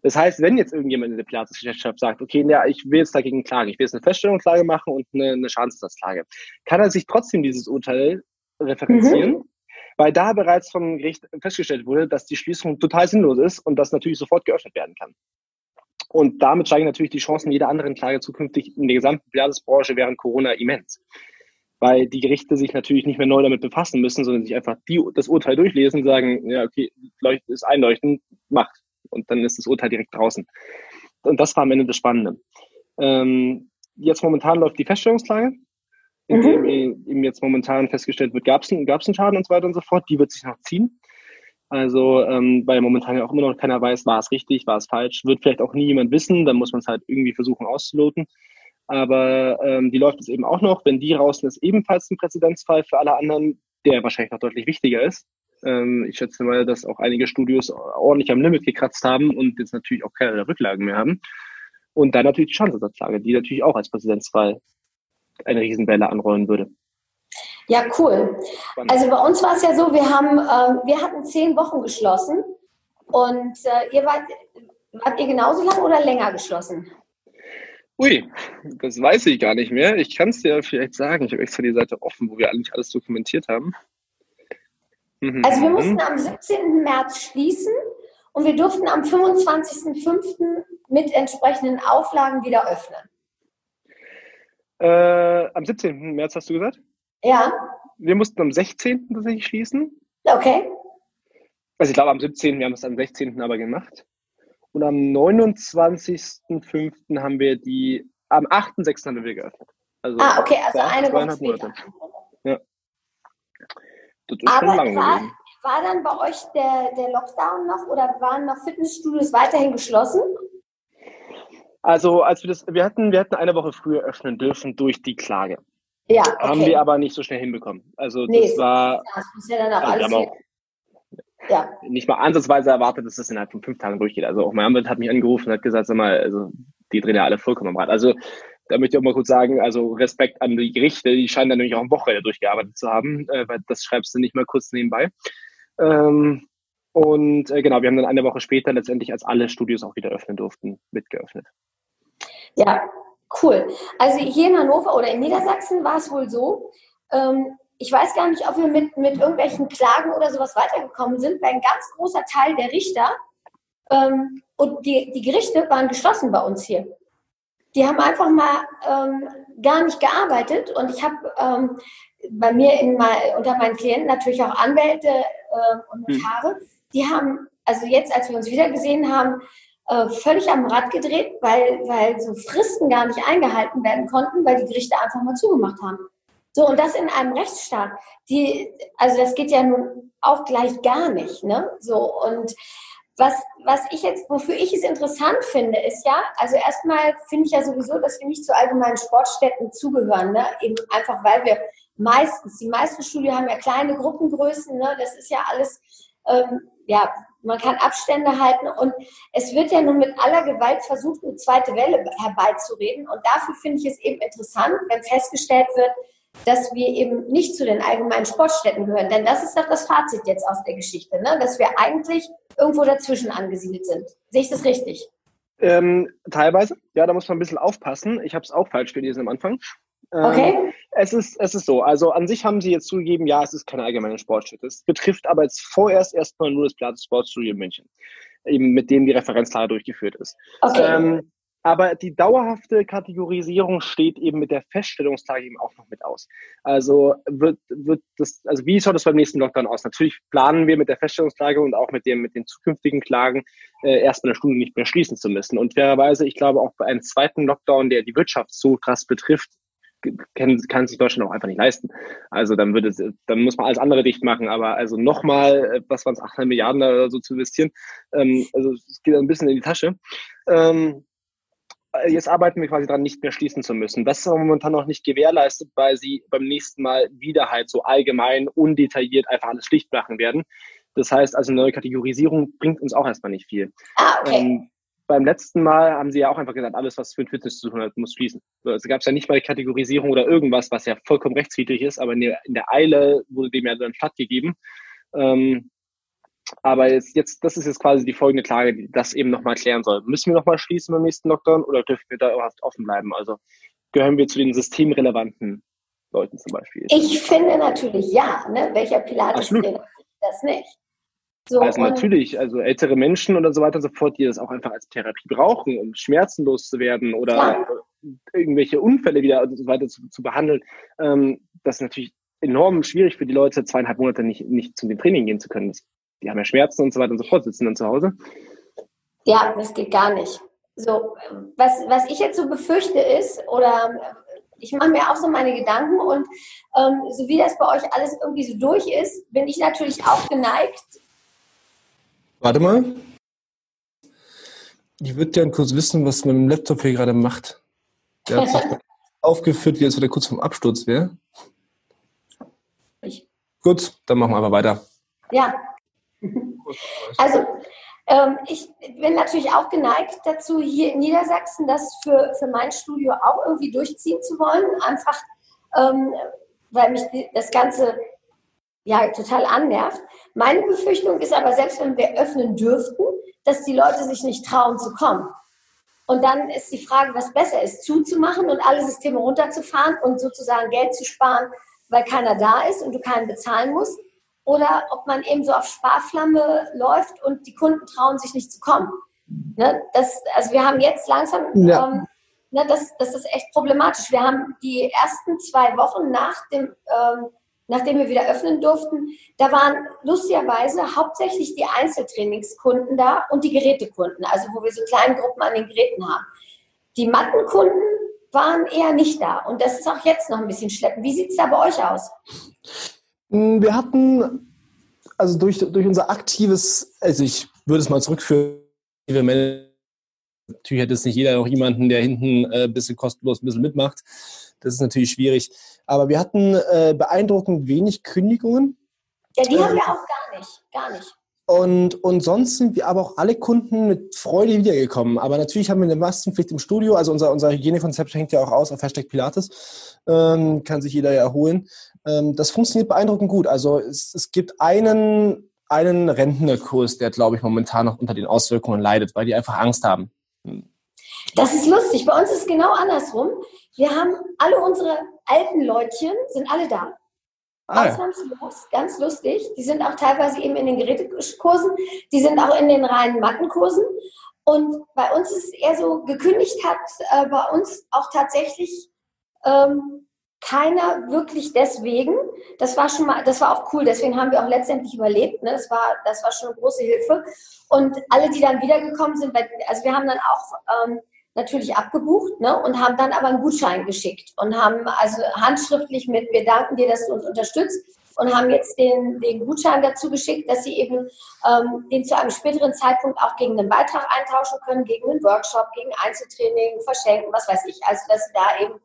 Speaker 3: Das heißt, wenn jetzt irgendjemand in der Pilates-Gesellschaft sagt, okay, ja, ich will jetzt dagegen klagen, ich will jetzt eine Feststellungsklage machen und eine, eine Schadensersatzklage, kann er sich trotzdem dieses Urteil referenzieren, mhm. weil da bereits vom Gericht festgestellt wurde, dass die Schließung total sinnlos ist und das natürlich sofort geöffnet werden kann. Und damit steigen natürlich die Chancen jeder anderen Klage zukünftig in der gesamten Pilates-Branche während Corona immens. Weil die Gerichte sich natürlich nicht mehr neu damit befassen müssen, sondern sich einfach die, das Urteil durchlesen und sagen, ja, okay, ist einleuchtend, macht und dann ist das Urteil direkt draußen. Und das war am Ende das Spannende. Ähm, jetzt momentan läuft die Feststellungsklage, in mhm. dem jetzt momentan festgestellt wird, gab es einen, einen Schaden und so weiter und so fort. Die wird sich noch ziehen. Also, ähm, weil momentan ja auch immer noch keiner weiß, war es richtig, war es falsch, wird vielleicht auch nie jemand wissen, dann muss man es halt irgendwie versuchen auszuloten. Aber ähm, die läuft es eben auch noch. Wenn die raus ist, ebenfalls ein Präzedenzfall für alle anderen, der wahrscheinlich noch deutlich wichtiger ist. Ähm, ich schätze mal, dass auch einige Studios ordentlich am Limit gekratzt haben und jetzt natürlich auch keine Rücklagen mehr haben. Und dann natürlich die Schadensersatzklage, die natürlich auch als Präzedenzfall eine Riesenwelle anrollen würde.
Speaker 2: Ja, cool. Also bei uns war es ja so, wir haben, äh, wir hatten zehn Wochen geschlossen und äh, ihr wart, wart ihr genauso lang oder länger geschlossen?
Speaker 3: Ui, das weiß ich gar nicht mehr. Ich kann es dir vielleicht sagen. Ich habe extra die Seite offen, wo wir eigentlich alles dokumentiert haben.
Speaker 2: Mhm. Also wir mussten am 17. März schließen und wir durften am 25.05. mit entsprechenden Auflagen wieder öffnen.
Speaker 3: Äh, am 17. März hast du gesagt?
Speaker 2: Ja.
Speaker 3: Wir mussten am 16. tatsächlich schließen.
Speaker 2: Okay.
Speaker 3: Also ich glaube am 17. Wir haben es am 16. aber gemacht. Und am 29.05. haben wir die, am 8.06. haben wir geöffnet.
Speaker 2: Also ah, okay, also eine Woche später. Monate. Ja. Das ist Aber schon war, gewesen. war dann bei euch der, der Lockdown noch oder waren noch Fitnessstudios weiterhin geschlossen?
Speaker 3: Also, als wir das, wir hatten, wir hatten eine Woche früher öffnen dürfen durch die Klage. Ja. Okay. Haben wir aber nicht so schnell hinbekommen. Also, nee, das war. Das muss ja dann auch alles auch, ja. nicht mal ansatzweise erwartet, dass das innerhalb von fünf Tagen durchgeht. Also, auch mein Anwalt hat mich angerufen und hat gesagt, sag mal, also, die drehen ja alle vollkommen am Rad. Also, da möchte ich auch mal kurz sagen, also Respekt an die Gerichte, die scheinen dann nämlich auch am Wochenende durchgearbeitet zu haben, äh, weil das schreibst du nicht mal kurz nebenbei. Ähm, und äh, genau, wir haben dann eine Woche später letztendlich, als alle Studios auch wieder öffnen durften, mitgeöffnet.
Speaker 2: Ja, cool. Also hier in Hannover oder in Niedersachsen war es wohl so, ähm, ich weiß gar nicht, ob wir mit, mit irgendwelchen Klagen oder sowas weitergekommen sind, weil ein ganz großer Teil der Richter ähm, und die, die Gerichte waren geschlossen bei uns hier die haben einfach mal ähm, gar nicht gearbeitet. Und ich habe ähm, bei mir in mein, unter meinen Klienten natürlich auch Anwälte äh, und hm. Notare. Mhm. Die haben, also jetzt, als wir uns wieder gesehen haben, äh, völlig am Rad gedreht, weil, weil so Fristen gar nicht eingehalten werden konnten, weil die Gerichte einfach mal zugemacht haben. So, und das in einem Rechtsstaat. Die, also das geht ja nun auch gleich gar nicht, ne? So, und was, was ich jetzt, wofür ich es interessant finde, ist ja, also erstmal finde ich ja sowieso, dass wir nicht zu allgemeinen Sportstätten zugehören, ne? Eben einfach, weil wir meistens, die meisten Studien haben ja kleine Gruppengrößen, ne? Das ist ja alles, ähm, ja, man kann Abstände halten und es wird ja nun mit aller Gewalt versucht, eine zweite Welle herbeizureden. Und dafür finde ich es eben interessant, wenn festgestellt wird, dass wir eben nicht zu den allgemeinen Sportstätten gehören. Denn das ist doch das Fazit jetzt aus der Geschichte, ne? dass wir eigentlich irgendwo dazwischen angesiedelt sind. Sehe ich das richtig?
Speaker 3: Ähm, teilweise, ja, da muss man ein bisschen aufpassen. Ich habe es auch falsch gelesen am Anfang. Ähm, okay. Es ist, es ist so, also an sich haben sie jetzt zugegeben, ja, es ist keine allgemeine Sportstätte. Es betrifft aber jetzt vorerst erstmal nur das Platz Sportstudio in München, eben mit dem die Referenzlage durchgeführt ist. Okay. Ähm, aber die dauerhafte Kategorisierung steht eben mit der Feststellungsklage eben auch noch mit aus. Also wird, wird das, also wie schaut das beim nächsten Lockdown aus? Natürlich planen wir mit der Feststellungsklage und auch mit dem, mit den zukünftigen Klagen äh, erstmal eine Stunde nicht mehr schließen zu müssen. Und fairerweise, ich glaube auch bei einem zweiten Lockdown, der die Wirtschaft so krass betrifft, kann, kann sich Deutschland auch einfach nicht leisten. Also dann würde dann muss man alles andere dicht machen. Aber also nochmal, äh, was waren es, 800 Milliarden oder so zu investieren, ähm, also es geht ein bisschen in die Tasche. Ähm, jetzt arbeiten wir quasi daran, nicht mehr schließen zu müssen. Das ist aber momentan noch nicht gewährleistet, weil sie beim nächsten Mal wieder halt so allgemein, undetailliert einfach alles schlicht machen werden. Das heißt also, eine neue Kategorisierung bringt uns auch erstmal nicht viel.
Speaker 2: Ah, okay. Ähm,
Speaker 3: beim letzten Mal haben sie ja auch einfach gesagt, alles, was für ein Fitness zu tun hat, muss schließen. Also gab es ja nicht mal Kategorisierung oder irgendwas, was ja vollkommen rechtswidrig ist, aber in der, in der Eile wurde dem ja dann stattgegeben. Ähm, aber jetzt, jetzt, das ist jetzt quasi die folgende Klage, die das eben nochmal klären soll. Müssen wir nochmal schließen beim nächsten Lockdown oder dürfen wir da überhaupt offen bleiben? Also gehören wir zu den systemrelevanten Leuten zum Beispiel?
Speaker 2: Ich finde natürlich ja. Ne? Welcher Pilates-Trainer das nicht?
Speaker 3: So, also natürlich, also ältere Menschen oder so weiter und so fort, die das auch einfach als Therapie brauchen, um schmerzenlos zu werden oder ja. irgendwelche Unfälle wieder und so weiter zu, zu behandeln. Ähm, das ist natürlich enorm schwierig für die Leute, zweieinhalb Monate nicht, nicht zu dem Training gehen zu können. Das, die haben ja Schmerzen und so weiter und so fort, sitzen dann zu Hause.
Speaker 2: Ja, das geht gar nicht. So, was, was ich jetzt so befürchte ist, oder ich mache mir auch so meine Gedanken und ähm, so wie das bei euch alles irgendwie so durch ist, bin ich natürlich auch geneigt,
Speaker 4: Warte mal. Ich würde gerne kurz wissen, was mein Laptop hier gerade macht. Der hat sich aufgeführt, wie als wenn er kurz vom Absturz wäre. Gut, dann machen wir aber weiter.
Speaker 2: Ja. Also, ähm, ich bin natürlich auch geneigt dazu, hier in Niedersachsen das für, für mein Studio auch irgendwie durchziehen zu wollen. Einfach, ähm, weil mich das Ganze ja total annervt. Meine Befürchtung ist aber, selbst wenn wir öffnen dürften, dass die Leute sich nicht trauen zu kommen. Und dann ist die Frage, was besser ist, zuzumachen und alle Systeme runterzufahren und sozusagen Geld zu sparen, weil keiner da ist und du keinen bezahlen musst. Oder ob man eben so auf Sparflamme läuft und die Kunden trauen sich nicht zu kommen. Ne, das, also wir haben jetzt langsam, ja. ähm, ne, das, das ist echt problematisch. Wir haben die ersten zwei Wochen nach dem ähm, nachdem wir wieder öffnen durften, da waren lustigerweise hauptsächlich die Einzeltrainingskunden da und die Gerätekunden, also wo wir so kleine Gruppen an den Geräten haben. Die Mattenkunden waren eher nicht da und das ist auch jetzt noch ein bisschen schleppend. Wie sieht es da bei euch aus?
Speaker 4: Hm, wir hatten, also durch, durch unser aktives, also ich würde es mal zurückführen, natürlich hätte es nicht jeder noch jemanden, der hinten äh, ein bisschen kostenlos ein bisschen mitmacht. Das ist natürlich schwierig. Aber wir hatten äh, beeindruckend wenig Kündigungen.
Speaker 2: Ja, die haben wir auch gar nicht. Gar nicht.
Speaker 4: Und, und sonst sind wir aber auch alle Kunden mit Freude wiedergekommen. Aber natürlich haben wir eine Maskenpflicht im Studio. Also unser, unser Hygienekonzept hängt ja auch aus auf Hashtag Pilates. Ähm, kann sich jeder ja erholen. Ähm, das funktioniert beeindruckend gut. Also es, es gibt einen, einen Rentnerkurs, der, glaube ich, momentan noch unter den Auswirkungen leidet, weil die einfach Angst haben.
Speaker 2: Das ist lustig. Bei uns ist es genau andersrum. Wir haben alle unsere alten Leutchen, sind alle da. Ah, Ausnahmslos, ganz lustig. Die sind auch teilweise eben in den Gerätekursen, die sind auch in den reinen Mattenkursen. Und bei uns ist es eher so, gekündigt hat äh, bei uns auch tatsächlich ähm, keiner wirklich deswegen. Das war schon mal, das war auch cool. Deswegen haben wir auch letztendlich überlebt. Ne? Das war, das war schon eine große Hilfe. Und alle, die dann wiedergekommen sind, also wir haben dann auch ähm, natürlich abgebucht ne, und haben dann aber einen Gutschein geschickt und haben also handschriftlich mit, wir danken dir, dass du uns unterstützt und haben jetzt den, den Gutschein dazu geschickt, dass sie eben ähm, den zu einem späteren Zeitpunkt auch gegen einen Beitrag eintauschen können, gegen einen Workshop, gegen Einzeltraining, verschenken, was weiß ich. Also dass sie da eben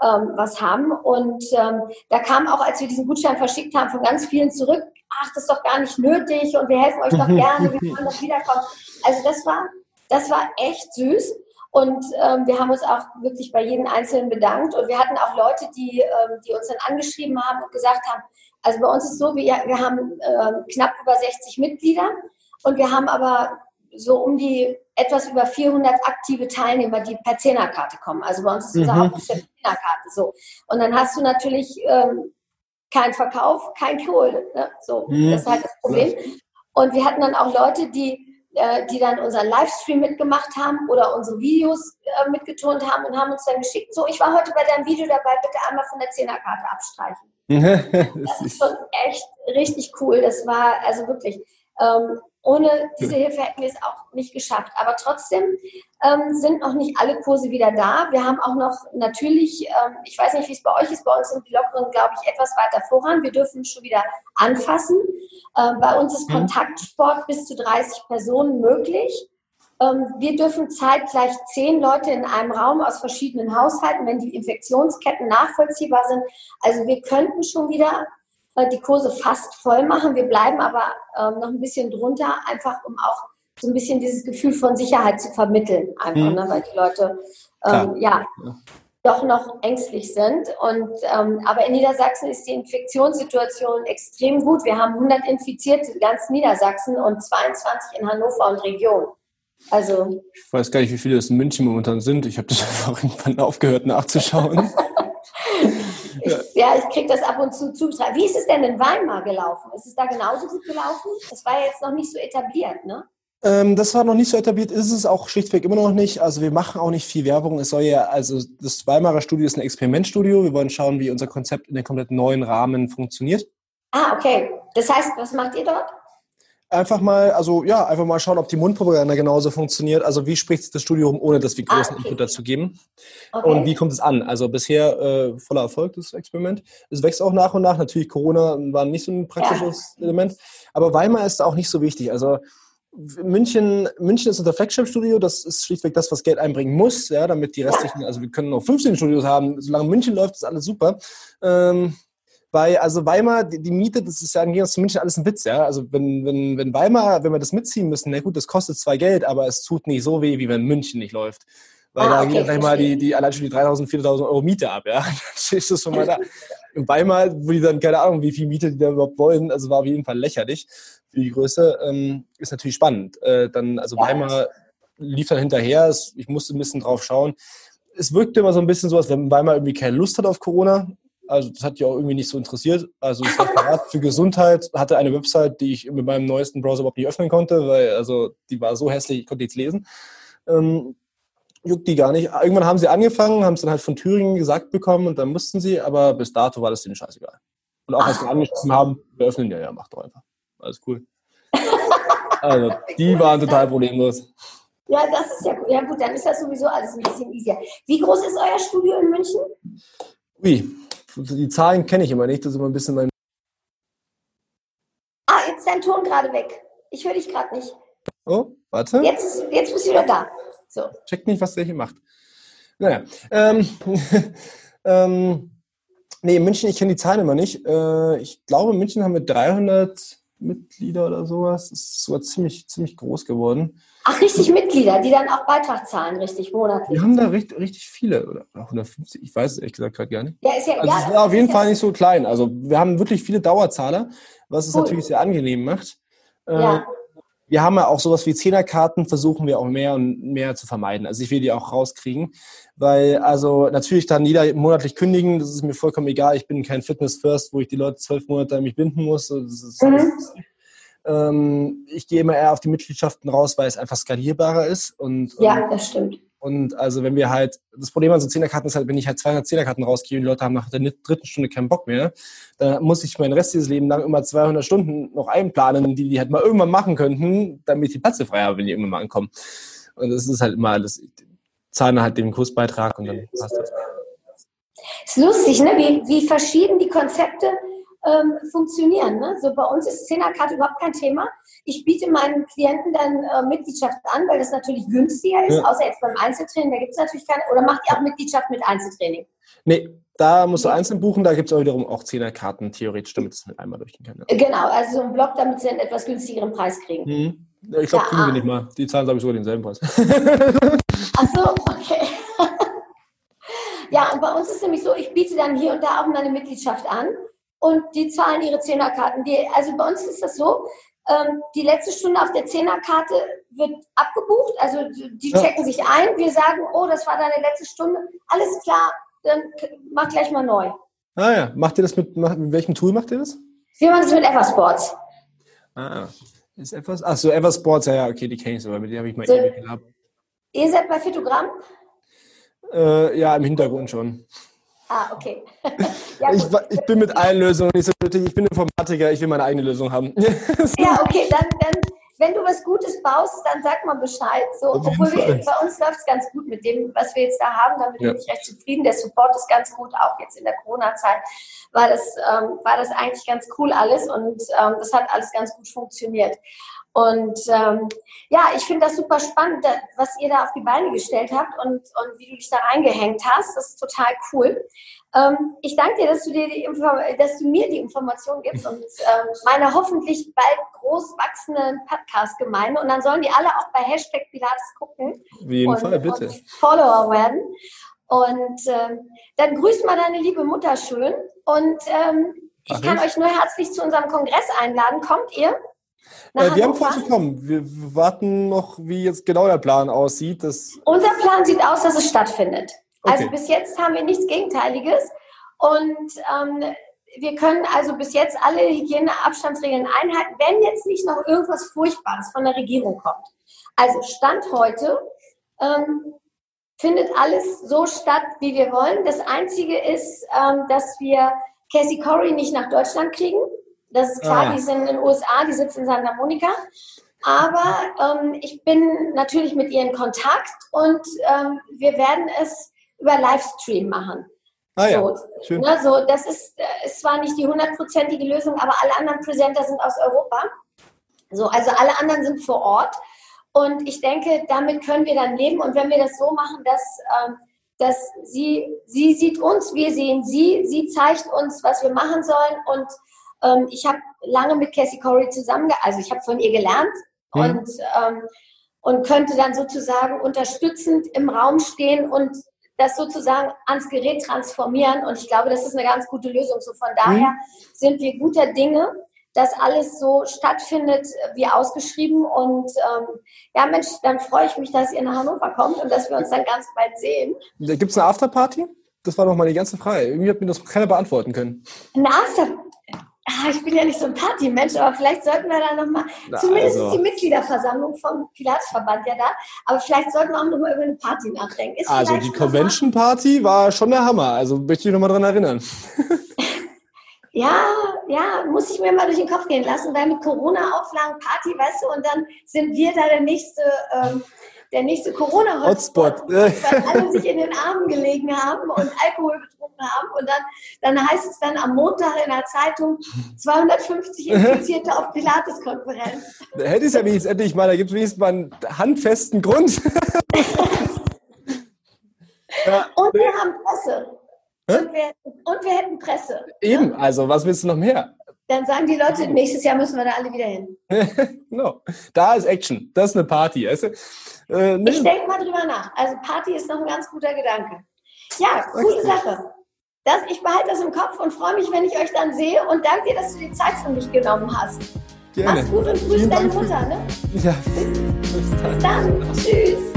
Speaker 2: ähm, was haben. Und ähm, da kam auch, als wir diesen Gutschein verschickt haben, von ganz vielen zurück, ach, das ist doch gar nicht nötig und wir helfen euch doch gerne, wir können doch wiederkommen. Also das war, das war echt süß. Und ähm, wir haben uns auch wirklich bei jedem Einzelnen bedankt. Und wir hatten auch Leute, die, ähm, die uns dann angeschrieben haben und gesagt haben, also bei uns ist es so, wir, wir haben ähm, knapp über 60 Mitglieder und wir haben aber so um die etwas über 400 aktive Teilnehmer, die per Zehnerkarte kommen. Also bei uns ist unser mhm. Hauptgeschäft Zehnerkarte so. Und dann hast du natürlich ähm, keinen Verkauf, kein Kohle. Ne? So, mhm. das ist halt das Problem. Und wir hatten dann auch Leute, die äh, die dann unseren Livestream mitgemacht haben oder unsere Videos äh, mitgetont haben und haben uns dann geschickt, so, ich war heute bei deinem Video dabei, bitte einmal von der Zehnerkarte abstreichen. das ist schon echt richtig cool. Das war also wirklich, ähm, Ohne diese Hilfe hätten wir es auch nicht geschafft. Aber trotzdem ähm, sind noch nicht alle Kurse wieder da. Wir haben auch noch natürlich, ähm, ich weiß nicht, wie es bei euch ist, bei uns sind die Lockeren, glaube ich, etwas weiter voran. Wir dürfen schon wieder anfassen. Ähm, bei uns ist mhm. Kontaktsport bis zu 30 Personen möglich. Ähm, wir dürfen zeitgleich zehn Leute in einem Raum aus verschiedenen Haushalten, wenn die Infektionsketten nachvollziehbar sind. Also wir könnten schon wieder die Kurse fast voll machen. Wir bleiben aber ähm, noch ein bisschen drunter, einfach um auch so ein bisschen dieses Gefühl von Sicherheit zu vermitteln, einfach, mhm. ne, weil die Leute ähm, ja, ja, doch noch ängstlich sind. Und, ähm, aber in Niedersachsen ist die Infektionssituation extrem gut. Wir haben 100 Infizierte in ganz Niedersachsen und 22 in Hannover und Region. Also,
Speaker 3: ich weiß gar nicht, wie viele es in München momentan sind. Ich habe das einfach irgendwann aufgehört nachzuschauen.
Speaker 2: Ja, ich kriege das ab und zu zugetragen. Wie ist es denn in Weimar gelaufen? Ist es da genauso gut gelaufen? Das war ja jetzt noch nicht so etabliert, ne?
Speaker 3: Ähm, das war noch nicht so etabliert, ist es auch schlichtweg immer noch nicht. Also wir machen auch nicht viel Werbung. Es soll ja, also das Weimarer Studio ist ein Experimentstudio. Wir wollen schauen, wie unser Konzept in den komplett neuen Rahmen funktioniert.
Speaker 2: Ah, okay. Das heißt, was macht ihr dort?
Speaker 3: Einfach mal, also ja, einfach mal schauen, ob die Mundpropaganda genauso funktioniert. Also wie spricht das Studio um, ohne dass wir ah, großen ah, okay. Input dazu geben? Okay. Und wie kommt es an? Also bisher äh, voller Erfolg, das Experiment. Es wächst auch nach und nach. Natürlich, Corona war nicht so ein praktisches ja. Element. Aber Weimar ist auch nicht so wichtig. Also München, München ist unser Flagship-Studio, das ist schlichtweg das, was Geld einbringen muss, ja, damit die restlichen, also wir können noch 15 Studios haben, solange München läuft, ist alles super. Ähm, bei, also Weimar, die, die, Miete, das ist ja im Gegensatz zu München alles ein Witz, ja. Also wenn, wenn, wenn Weimar, wenn wir das mitziehen müssen, na gut, das kostet zwar Geld, aber es tut nicht so weh, wie wenn München nicht läuft. Weil ah, da okay, gehen gleich mal die, die, allein schon die 3.000, 4.000 Euro Miete ab, ja. Dann stehst du schon mal da. In Weimar, wo die dann, keine Ahnung, wie viel Miete die da überhaupt wollen, also war auf jeden Fall lächerlich für die Größe, ähm, ist natürlich spannend. Äh, dann, also ja. Weimar lief dann hinterher, ich musste ein bisschen drauf schauen. Es wirkte immer so ein bisschen so, als wenn Weimar irgendwie keine Lust hat auf Corona. Also das hat die auch irgendwie nicht so interessiert. Also das Referat für Gesundheit hatte eine Website, die ich mit meinem neuesten Browser überhaupt nicht öffnen konnte, weil also die war so hässlich, ich konnte nichts lesen. Ähm, juckt die gar nicht. Irgendwann haben sie angefangen, haben es dann halt von Thüringen gesagt bekommen und dann mussten sie, aber bis dato war das denen scheißegal. Und auch als wir angeschrieben haben, wir öffnen ja, ja, macht doch einfach. Alles cool. Also, die waren total problemlos.
Speaker 2: Ja, das ist ja gut. Ja gut, dann ist das sowieso alles ein bisschen easier. Wie groß ist euer Studio in München?
Speaker 3: Ui, die Zahlen kenne ich immer nicht, das ist immer ein bisschen mein.
Speaker 2: Ah, jetzt ist dein Ton gerade weg. Ich höre dich gerade nicht.
Speaker 3: Oh, warte.
Speaker 2: Jetzt, jetzt bist du wieder da. So.
Speaker 3: Checkt nicht, was der hier macht. Naja. Ähm, ähm, nee, in München, ich kenne die Zahlen immer nicht. Äh, ich glaube, in München haben wir 300 Mitglieder oder sowas. Das ist sogar ziemlich, ziemlich groß geworden.
Speaker 2: Ach, richtig Mitglieder, die dann auch Beitrag zahlen, richtig, monatlich.
Speaker 3: Wir haben da richtig, richtig viele, oder 150, ich weiß es ehrlich gesagt gerade gar nicht. Ja, ist ja, also ja, war auf jeden Fall ja nicht so klein. Also wir haben wirklich viele Dauerzahler, was es cool. natürlich sehr angenehm macht. Äh, ja. Wir haben ja auch sowas wie Zehnerkarten, versuchen wir auch mehr und mehr zu vermeiden. Also ich will die auch rauskriegen, weil also natürlich dann jeder monatlich kündigen, das ist mir vollkommen egal. Ich bin kein Fitness First, wo ich die Leute zwölf Monate an mich binden muss. Das ist, mhm. Ähm, ich gehe immer eher auf die Mitgliedschaften raus, weil es einfach skalierbarer ist. Und,
Speaker 2: ja, das stimmt.
Speaker 3: Und also wenn wir halt, das Problem an so Zehnerkarten ist halt, wenn ich halt 200 Zehnerkarten rausgehe und die Leute haben nach der dritten Stunde keinen Bock mehr, dann muss ich meinen Rest dieses Leben lang immer 200 Stunden noch einplanen, die die halt mal irgendwann machen könnten, damit ich die Plätze frei habe, wenn die irgendwann mal ankommen. Und das ist halt immer alles, zahlen halt den Kursbeitrag und dann passt das.
Speaker 2: Ist lustig, ne? wie, wie verschieden die Konzepte ähm, funktionieren. Ne? So bei uns ist Zehnerkarte überhaupt kein Thema. Ich biete meinen Klienten dann äh, Mitgliedschaft an, weil das natürlich günstiger ist, ja. außer jetzt beim Einzeltraining, da gibt es natürlich keine. Oder macht ihr auch Mitgliedschaft mit Einzeltraining?
Speaker 3: Nee, da musst du einzeln buchen, da gibt es auch wiederum auch Zehnerkarten theoretisch, damit es mit einmal durchgehen kann.
Speaker 2: Ja. Genau, also so ein Block, damit sie einen etwas günstigeren Preis kriegen.
Speaker 3: Mhm. Ich glaube, ja, kriegen ah. wir nicht mal. Die zahlen, glaube ich, sogar denselben Preis.
Speaker 2: Ach so, okay. ja, und bei uns ist es nämlich so, ich biete dann hier und da auch meine Mitgliedschaft an und die zahlen ihre Zehnerkarten. Die, also bei uns ist das so, ähm, die letzte Stunde auf der Zehnerkarte wird abgebucht, also die checken sich ein, wir sagen, oh, das war deine letzte Stunde, alles klar, dann mach gleich mal neu.
Speaker 3: Ah ja, macht ihr das mit, mit welchem Tool macht ihr das?
Speaker 2: Wir machen das mit Eversports.
Speaker 3: Ah, ist etwas? Ach so, Eversports, ja, ja, okay, die kenne ich aber mit denen habe ich mal so, ewig gehabt.
Speaker 2: Ihr seid bei Fitogramm?
Speaker 3: Äh, ja, im Hintergrund schon.
Speaker 2: Ah, okay.
Speaker 3: ja, ich, ich, bin mit allen Lösungen nicht so nötig. Ich bin Informatiker, ich will meine eigene Lösung haben.
Speaker 2: ja, okay, dann, dann wenn du was Gutes baust, dann sag mal Bescheid. So, obwohl wir, bei uns läuft es ganz gut mit dem, was wir jetzt da haben. Damit ja. bin ich recht zufrieden. Der Support ist ganz gut, auch jetzt in der Corona-Zeit war das, ähm, war das eigentlich ganz cool alles und ähm, das hat alles ganz gut funktioniert. Und ähm, ja, ich finde das super spannend, was ihr da auf die Beine gestellt habt und, und wie du dich da reingehängt hast. Das ist total cool. Ähm, ich danke dir, dass du, dir die dass du mir die Information gibst und ähm, meine hoffentlich bald groß wachsenden Podcast-Gemeinde. Und dann sollen die alle auch bei Hashtag Pilates gucken.
Speaker 4: Auf jeden und, Fall, bitte. Und
Speaker 2: Follower werden. Und ähm, dann grüßt mal deine liebe Mutter schön. Und ähm, ich Ach, kann ich? euch nur herzlich zu unserem Kongress einladen. Kommt ihr?
Speaker 4: Äh, wir haben vor zu kommen. Wir warten noch, wie jetzt genau der Plan aussieht. Das
Speaker 2: Unser Plan sieht aus, dass es stattfindet. Also okay. Also bis jetzt haben wir nichts Gegenteiliges. Und ähm, wir können also bis jetzt alle Hygieneabstandsregeln einhalten, wenn jetzt nicht noch irgendwas Furchtbares von der Regierung kommt. Also Stand heute ähm, findet alles so statt, wie wir wollen. Das Einzige ist, ähm, dass wir Cassie Corey nicht nach Deutschland kriegen. Das ist klar, ah. die sind in den USA, die sitzen in Santa Monica. Aber ähm, ich bin natürlich mit ihr in Kontakt und ähm, wir werden es über Livestream machen.
Speaker 4: Ah ja, so, schön.
Speaker 2: Ne, so, das ist, äh, ist zwar nicht die hundertprozentige Lösung, aber alle anderen Presenter sind aus Europa. So, also alle anderen sind vor Ort. Und ich denke, damit können wir dann leben. Und wenn wir das so machen, dass, ähm, dass sie, sie sieht uns, wir sehen sie, sie zeigt uns, was wir machen sollen. Und ähm, ich habe lange mit Cassie Corey zusammengearbeitet, also ich habe von ihr gelernt mhm. und, ähm, und könnte dann sozusagen unterstützend im Raum stehen und das sozusagen ans Gerät transformieren. Und ich glaube, das ist eine ganz gute Lösung. So von daher mhm. sind wir guter Dinge, dass alles so stattfindet wie ausgeschrieben. Und ähm, ja, Mensch, dann freue ich mich, dass ihr nach Hannover kommt und dass wir uns dann ganz bald sehen.
Speaker 4: Gibt es eine Afterparty? Das war noch mal die ganze Frage. Irgendwie hat mir das keiner beantworten können.
Speaker 2: Eine Afterparty? Ah, ich bin ja nicht so ein Partymensch, aber vielleicht sollten wir da nochmal, zumindest also. ist die Mitgliederversammlung vom Pilatesverband ja da, aber vielleicht sollten wir auch nochmal über eine Party nachdenken. Ist
Speaker 4: also die Convention Party war schon der Hammer, also möchte ich nochmal dran erinnern.
Speaker 2: ja, ja, muss ich mir mal durch den Kopf gehen lassen, weil mit Corona-Auflagen Party, weißt du, und dann sind wir da der nächste... Ähm, der nächste Corona-Hotspot, weil alle sich in den Armen gelegen haben und Alkohol getrunken haben. Und dann, dann heißt es dann am Montag in der Zeitung 250 Infizierte auf Pilates-Konferenz.
Speaker 4: Da hätte es ja wenigstens endlich mal, da gibt es wenigstens mal einen handfesten Grund.
Speaker 2: ja. Und wir haben Presse. Und wir, und wir, hätten Presse.
Speaker 4: Eben, ne? also was willst du noch mehr?
Speaker 2: Dann sagen die Leute, nächstes Jahr müssen wir da alle wieder hin.
Speaker 4: no. Da ist Action. Das ist eine Party. Weißt du?
Speaker 2: äh, ne? Ich denke mal drüber nach. Also Party ist noch ein ganz guter Gedanke. Ja, coole okay. Sache. Das, ich behalte das im Kopf und freue mich, wenn ich euch dann sehe und danke dir, dass du die Zeit für mich genommen hast. Gerne. Mach's gut und grüß deine Mutter. Ne?
Speaker 4: Ja.
Speaker 2: Bis, bis dann. Tschüss.